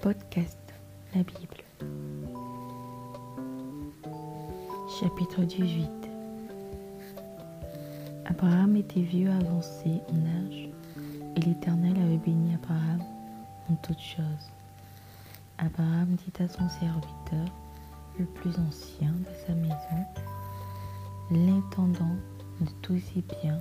podcast La Bible. Chapitre 18 Abraham était vieux avancé en âge, et l'Éternel avait béni Abraham en toutes choses. Abraham dit à son serviteur, le plus ancien de sa maison, l'intendant de tous ses biens,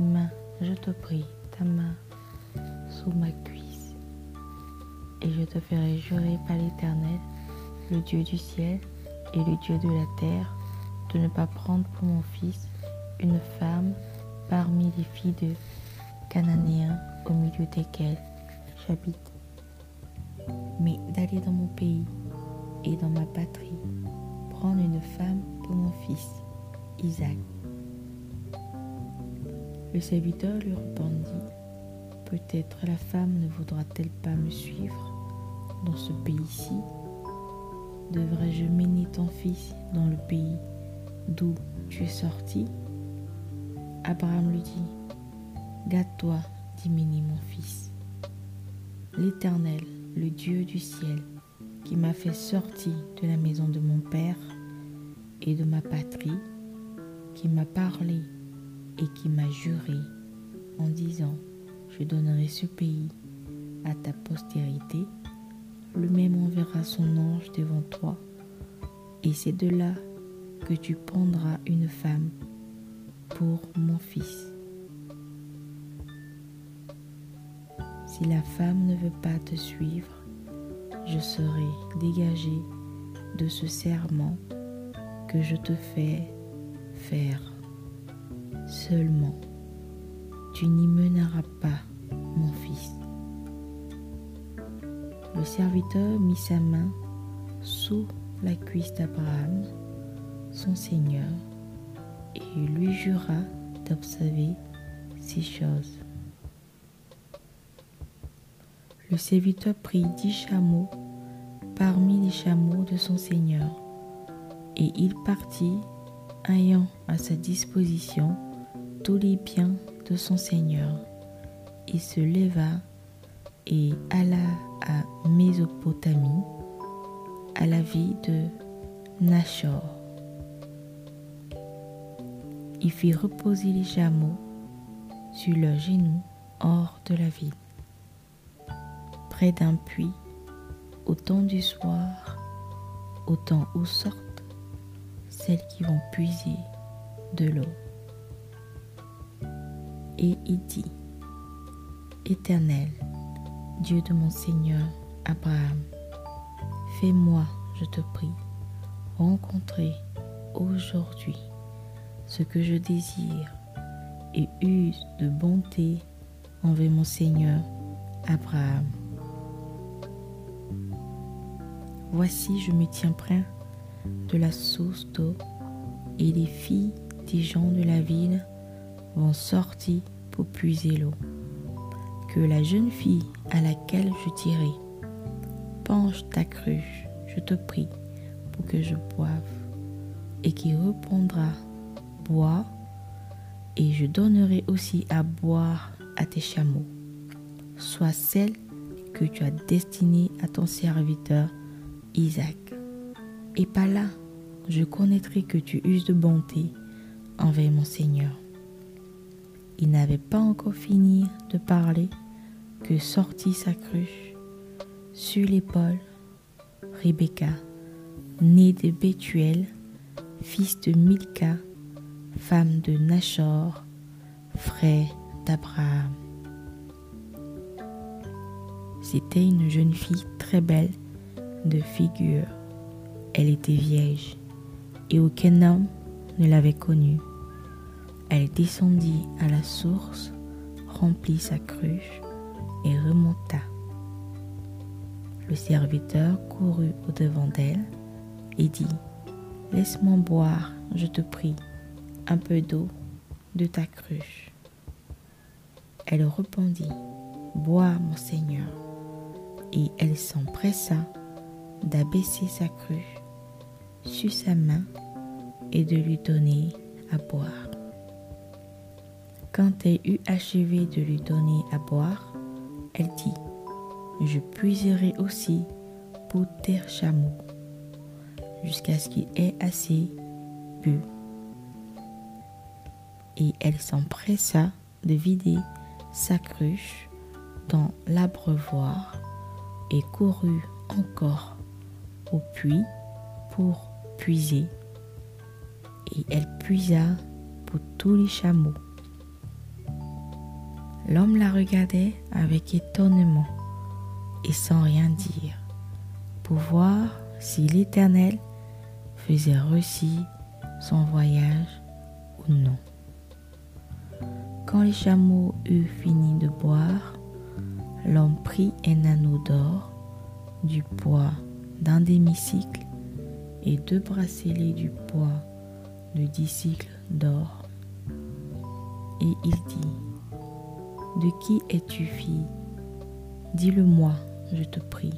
main, je te prie, ta main sous ma cuisse, et je te ferai jurer par l'Éternel, le Dieu du ciel et le Dieu de la terre, de ne pas prendre pour mon fils une femme parmi les filles de Cananéens au milieu desquelles j'habite, mais d'aller dans mon pays et dans ma patrie, prendre une femme pour mon fils, Isaac. Le serviteur lui répondit, Peut-être la femme ne voudra-t-elle pas me suivre? Dans ce pays-ci Devrais-je mener ton fils dans le pays d'où tu es sorti? Abraham lui dit, Gâte-toi d'imiter mon fils. L'Éternel, le Dieu du ciel, qui m'a fait sortir de la maison de mon Père et de ma patrie, qui m'a parlé et qui m'a juré en disant, je donnerai ce pays à ta postérité, le même enverra son ange devant toi, et c'est de là que tu prendras une femme pour mon fils. Si la femme ne veut pas te suivre, je serai dégagé de ce serment que je te fais faire. Seulement, tu n'y mèneras pas mon fils. Le serviteur mit sa main sous la cuisse d'Abraham, son Seigneur, et lui jura d'observer ces choses. Le serviteur prit dix chameaux parmi les chameaux de son Seigneur, et il partit, ayant à sa disposition tous les biens de son Seigneur. Il se leva et alla à Mésopotamie, à la vie de Nachor. Il fit reposer les chameaux sur leurs genoux hors de la ville, près d'un puits, au temps du soir, au temps où sortent celles qui vont puiser de l'eau. Et il dit, Éternel, Dieu de mon Seigneur Abraham, fais-moi, je te prie, rencontrer aujourd'hui ce que je désire et use de bonté envers mon Seigneur Abraham. Voici, je me tiens près de la source d'eau et les filles des gens de la ville vont sortir pour puiser l'eau. Que la jeune fille à laquelle je tirai penche ta cruche, je te prie, pour que je boive, et qui répondra, bois, et je donnerai aussi à boire à tes chameaux. Sois celle que tu as destinée à ton serviteur Isaac. Et par là, je connaîtrai que tu uses de bonté envers mon Seigneur. Il n'avait pas encore fini de parler que sortit sa cruche sur l'épaule Rebecca, née de Bethuel, fils de Milka, femme de Nachor, frère d'Abraham. C'était une jeune fille très belle de figure. Elle était vierge et aucun homme ne l'avait connue. Elle descendit à la source, remplit sa cruche et remonta. Le serviteur courut au-devant d'elle et dit, Laisse-moi boire, je te prie, un peu d'eau de ta cruche. Elle répondit, Bois, mon Seigneur. Et elle s'empressa d'abaisser sa cruche sur sa main et de lui donner à boire. Quand elle eut achevé de lui donner à boire, elle dit, je puiserai aussi pour tes chameaux, jusqu'à ce qu'il ait assez bu. Et elle s'empressa de vider sa cruche dans l'abreuvoir et courut encore au puits pour puiser. Et elle puisa pour tous les chameaux. L'homme la regardait avec étonnement et sans rien dire, pour voir si l'Éternel faisait réussir son voyage ou non. Quand les chameaux eurent fini de boire, l'homme prit un anneau d'or, du poids d'un demi-cycle, et deux bracelets du poids de dix cycles d'or. Et il dit, De qui es-tu fille? Dis-le-moi, je te prie.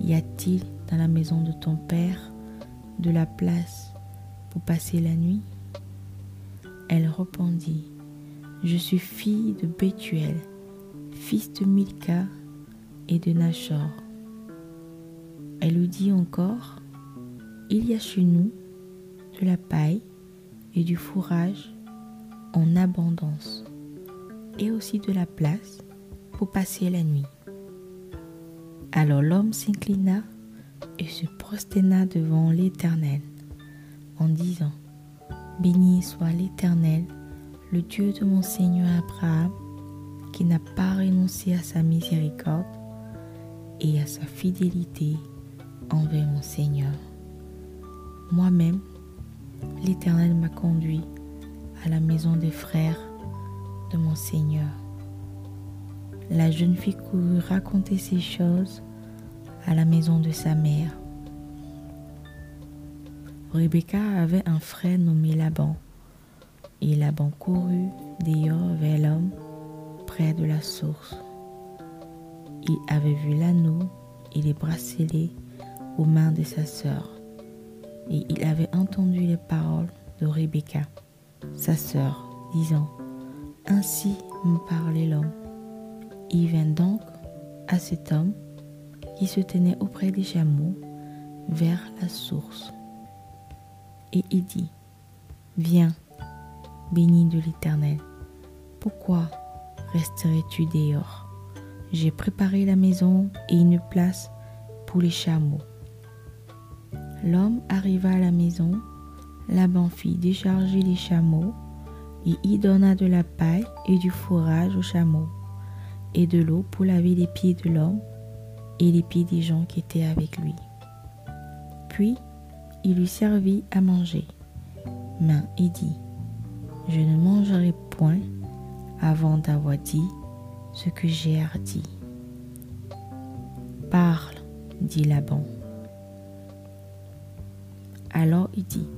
Y a-t-il dans la maison de ton père de la place pour passer la nuit? Elle répondit, Je suis fille de Bethuel, fils de Milka et de Nachor. Elle lui dit encore, Il y a chez nous de la paille et du fourrage en abondance, et aussi de la place pour passer la nuit. Alors l'homme s'inclina et se prosterna devant l'Éternel en disant, Béni soit l'Éternel, le Dieu de mon Seigneur Abraham, qui n'a pas renoncé à sa miséricorde et à sa fidélité envers mon Seigneur. Moi-même, l'Éternel m'a conduit à la maison des frères de mon Seigneur. La jeune fille courut raconter ces choses à la maison de sa mère. Rebecca avait un frère nommé Laban, et Laban courut d'ailleurs vers l'homme près de la source. Il avait vu l'anneau et les bracelets aux mains de sa sœur, et il avait entendu les paroles de Rebecca, sa sœur, disant Ainsi me parlait l'homme. Il vint donc à cet homme qui se tenait auprès des chameaux vers la source. Et il dit, Viens, béni de l'Éternel, pourquoi resterais-tu dehors? J'ai préparé la maison et une place pour les chameaux. L'homme arriva à la maison, Laban fit décharger les chameaux et y donna de la paille et du fourrage aux chameaux et de l'eau pour laver les pieds de l'homme et les pieds des gens qui étaient avec lui. Puis il lui servit à manger. Mais il dit, je ne mangerai point avant d'avoir dit ce que j'ai dit. Parle, dit Laban. Alors il dit,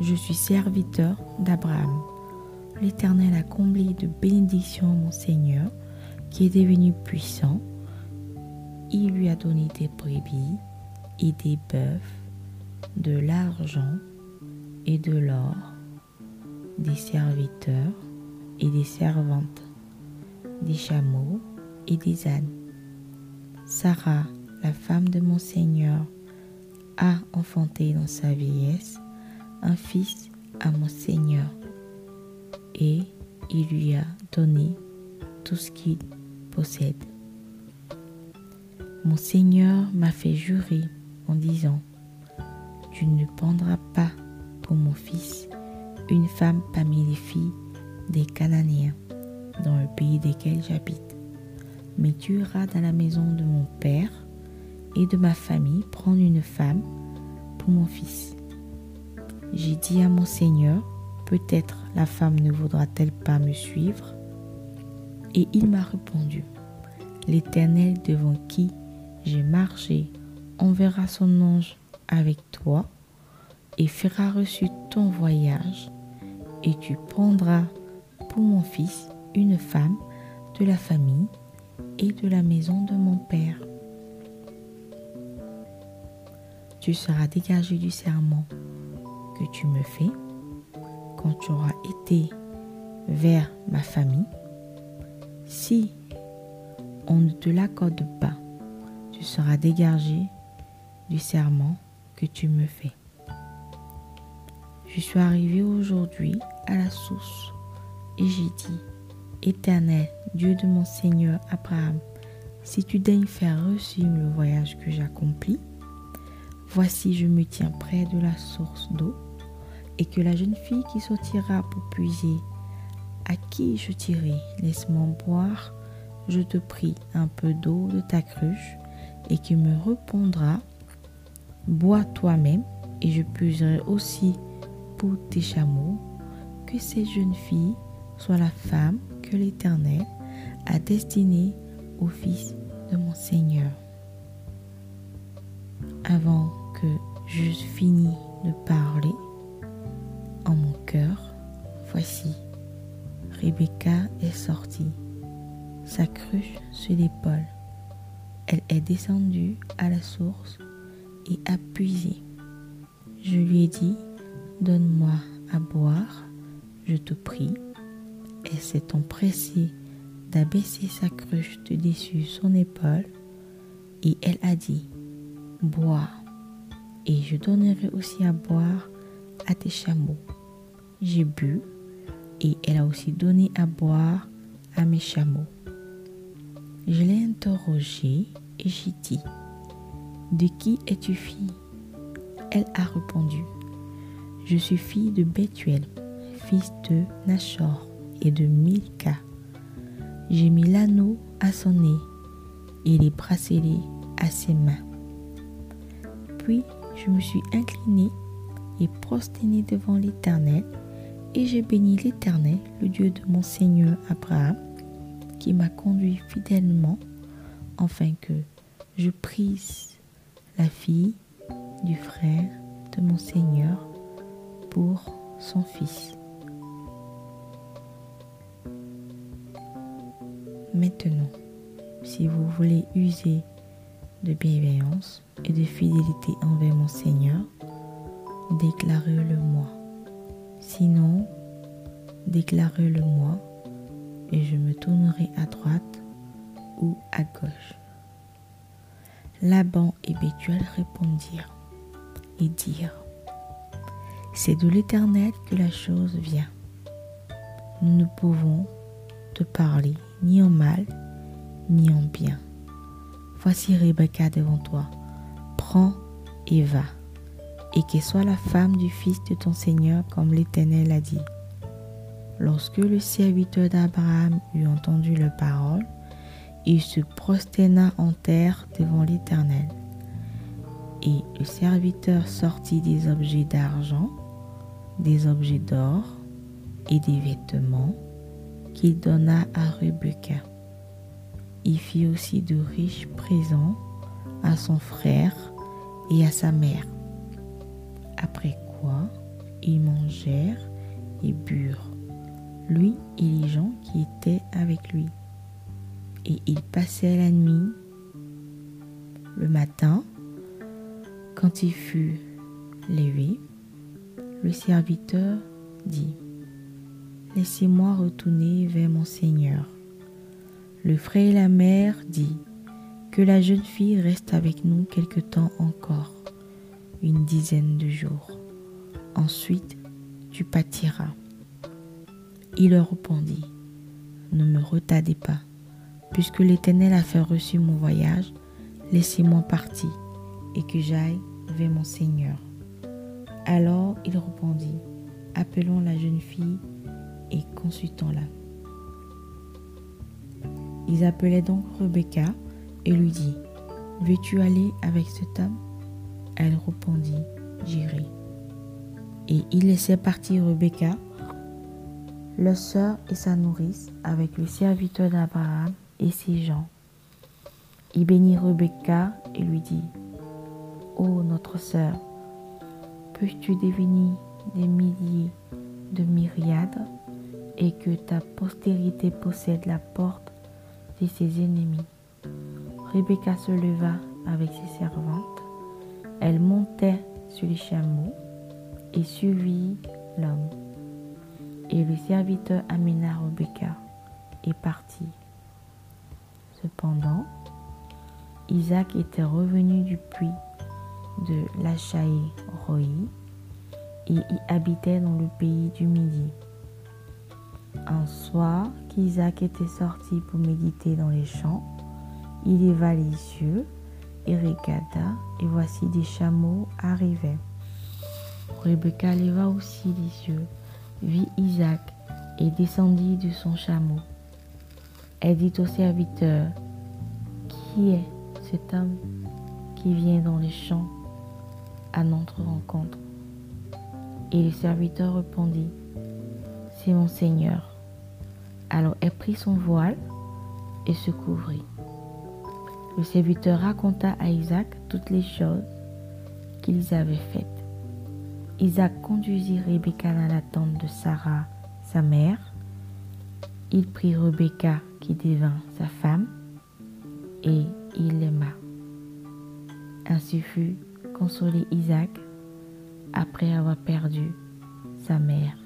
je suis serviteur d'Abraham. L'Éternel a comblé de bénédictions mon Seigneur qui est devenu puissant, il lui a donné des brebis et des bœufs, de l'argent et de l'or, des serviteurs et des servantes, des chameaux et des ânes. Sarah, la femme de mon Seigneur, a enfanté dans sa vieillesse un fils à mon Seigneur, et il lui a donné tout ce qu'il possède. Mon Seigneur m'a fait jurer en disant, Tu ne prendras pas pour mon fils une femme parmi les filles des Cananéens dans le pays desquels j'habite, mais tu iras dans la maison de mon père et de ma famille prendre une femme pour mon fils. J'ai dit à mon Seigneur, peut-être la femme ne voudra-t-elle pas me suivre et il m'a répondu, L'Éternel devant qui j'ai marché enverra son ange avec toi et fera reçu ton voyage, et tu prendras pour mon fils une femme de la famille et de la maison de mon père. Tu seras dégagé du serment que tu me fais quand tu auras été vers ma famille si on ne te l'accorde pas. Tu seras dégagé du serment que tu me fais. Je suis arrivé aujourd'hui à la source et j'ai dit, Éternel, Dieu de mon Seigneur Abraham, si tu daignes faire reçume le voyage que j'accomplis, voici je me tiens près de la source d'eau, et que la jeune fille qui sortira pour puiser, à qui je tirerai, laisse-moi boire, je te prie, un peu d'eau de ta cruche, et qui me répondra, bois toi-même, et je puiserai aussi pour tes chameaux, que cette jeune fille soit la femme que l'Éternel a destinée au Fils de mon Seigneur. Avant que j'eusse fini de parler, Rebecca est sortie, sa cruche sur l'épaule. Elle est descendue à la source et a puisé. Je lui ai dit, donne-moi à boire, je te prie. Elle s'est empressée d'abaisser sa cruche de dessus son épaule et elle a dit, bois, et je donnerai aussi à boire à tes chameaux. J'ai bu et elle a aussi donné à boire à mes chameaux. Je l'ai interrogée et j'ai dit, De qui es-tu fille? Elle a répondu, Je suis fille de Bethuel, fils de Nachor et de Milka. J'ai mis l'anneau à son nez et les bracelets à ses mains. Puis je me suis inclinée et prosternée devant l'Éternel, et j'ai béni l'Éternel, le Dieu de mon Seigneur Abraham, qui m'a conduit fidèlement, afin que je prise la fille du frère de mon Seigneur pour son fils. Maintenant, si vous voulez user de bienveillance et de fidélité envers mon Seigneur, déclarez-le moi. Sinon, déclarez-le moi et je me tournerai à droite ou à gauche. Laban et Bethuel répondirent et dirent, C'est de l'Éternel que la chose vient. Nous ne pouvons te parler ni en mal, ni en bien. Voici Rebecca devant toi. Prends et va, et qu'elle soit la femme du fils de ton Seigneur, comme l'Éternel a dit. Lorsque le serviteur d'Abraham eut entendu leurs paroles, il se prosterna en terre devant l'Éternel. Et le serviteur sortit des objets d'argent, des objets d'or et des vêtements qu'il donna à Rebecca. Il fit aussi de riches présents à son frère et à sa mère. Après quoi, ils mangèrent et burent, lui et les gens qui étaient avec lui. Et ils passèrent la nuit. Le matin, quand il fut levé, le serviteur dit, Laissez-moi retourner vers mon Seigneur. Le frère et la mère dit, Que la jeune fille reste avec nous quelque temps encore, une dizaine de jours. Ensuite, tu pâtiras. Il leur répondit, Ne me retardez pas, puisque l'Éternel a fait reçu mon voyage, laissez-moi partir et que j'aille vers mon Seigneur. Alors il répondit, Appelons la jeune fille et consultons-la. Ils appelaient donc Rebecca et lui dit, Veux-tu aller avec cet homme? Elle répondit, J'irai. Et il laissait partir Rebecca, leur sœur et sa nourrice, avec le serviteur d'Abraham et ses gens. Il bénit Rebecca et lui dit, Ô notre sœur, peux-tu devenir des milliers de myriades et que ta postérité possède la porte de ses ennemis? Rebecca se leva avec ses servantes. Elle montait sur les chameaux et suivit l'homme. Et le serviteur amena Rebecca et partit. Cependant, Isaac était revenu du puits de Lachaï Roi et y habitait dans le pays du Midi. Un soir qu'Isaac était sorti pour méditer dans les champs, il leva les yeux et regarda, et voici des chameaux arrivaient. Rebecca leva aussi les yeux, vit Isaac et descendit de son chameau. Elle dit au serviteur, Qui est cet homme qui vient dans les champs à notre rencontre? Et le serviteur répondit, C'est mon Seigneur. Alors elle prit son voile et se couvrit. Le serviteur raconta à Isaac toutes les choses qu'ils avaient faites. Isaac conduisit Rebecca dans la tente de Sarah, sa mère. Il prit Rebecca qui devint sa femme et il l'aima. Ainsi fut consolé Isaac après avoir perdu sa mère.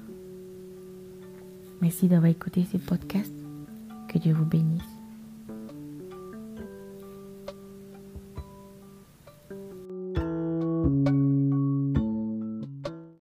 Merci d'avoir écouté ce podcast. Que Dieu vous bénisse.